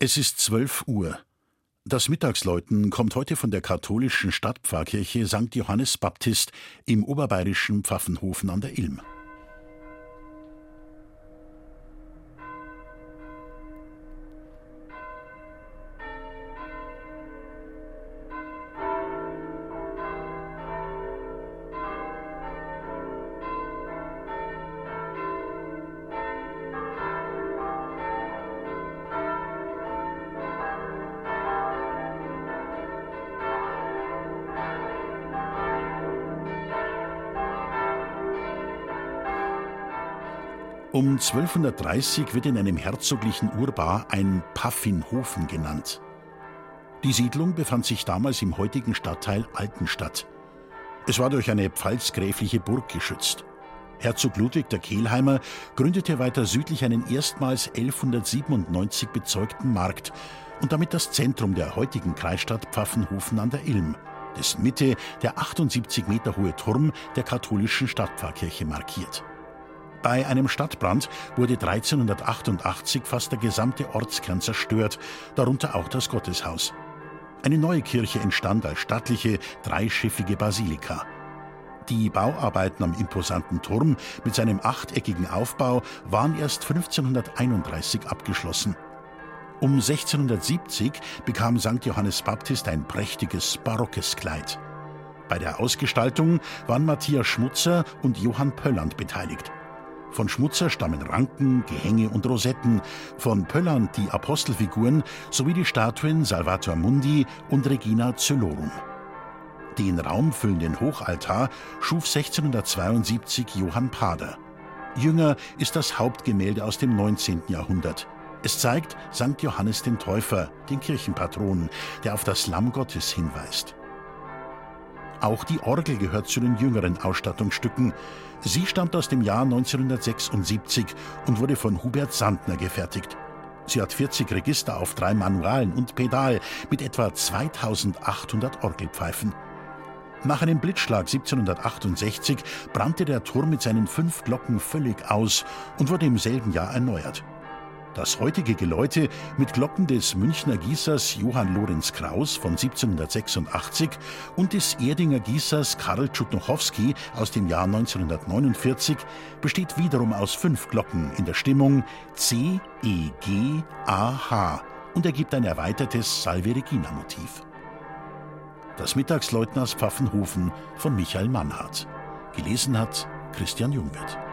Es ist 12 Uhr. Das Mittagsläuten kommt heute von der katholischen Stadtpfarrkirche St. Johannes Baptist im oberbayerischen Pfaffenhofen an der Ilm. Um 1230 wird in einem herzoglichen Urbar ein Paffinhofen genannt. Die Siedlung befand sich damals im heutigen Stadtteil Altenstadt. Es war durch eine pfalzgräfliche Burg geschützt. Herzog Ludwig der Kehlheimer gründete weiter südlich einen erstmals 1197 bezeugten Markt und damit das Zentrum der heutigen Kreisstadt Pfaffenhofen an der Ilm, dessen Mitte der 78 Meter hohe Turm der katholischen Stadtpfarrkirche markiert. Bei einem Stadtbrand wurde 1388 fast der gesamte Ortskern zerstört, darunter auch das Gotteshaus. Eine neue Kirche entstand als stattliche, dreischiffige Basilika. Die Bauarbeiten am imposanten Turm mit seinem achteckigen Aufbau waren erst 1531 abgeschlossen. Um 1670 bekam St. Johannes Baptist ein prächtiges barockes Kleid. Bei der Ausgestaltung waren Matthias Schmutzer und Johann Pölland beteiligt. Von Schmutzer stammen Ranken, Gehänge und Rosetten, von Pölland die Apostelfiguren sowie die Statuen Salvator Mundi und Regina Celorum. Den raumfüllenden Hochaltar schuf 1672 Johann Pader. Jünger ist das Hauptgemälde aus dem 19. Jahrhundert. Es zeigt St. Johannes den Täufer, den Kirchenpatron, der auf das Lamm Gottes hinweist. Auch die Orgel gehört zu den jüngeren Ausstattungsstücken. Sie stammt aus dem Jahr 1976 und wurde von Hubert Sandner gefertigt. Sie hat 40 Register auf drei Manualen und Pedal mit etwa 2800 Orgelpfeifen. Nach einem Blitzschlag 1768 brannte der Turm mit seinen fünf Glocken völlig aus und wurde im selben Jahr erneuert. Das heutige Geläute mit Glocken des Münchner Gießers Johann Lorenz Kraus von 1786 und des Erdinger Gießers Karl Tschutnochowski aus dem Jahr 1949 besteht wiederum aus fünf Glocken in der Stimmung C, E, G, A, H und ergibt ein erweitertes Salve Regina Motiv. Das Mittagsläuten aus Pfaffenhofen von Michael Mannhardt. Gelesen hat Christian Jungwirth.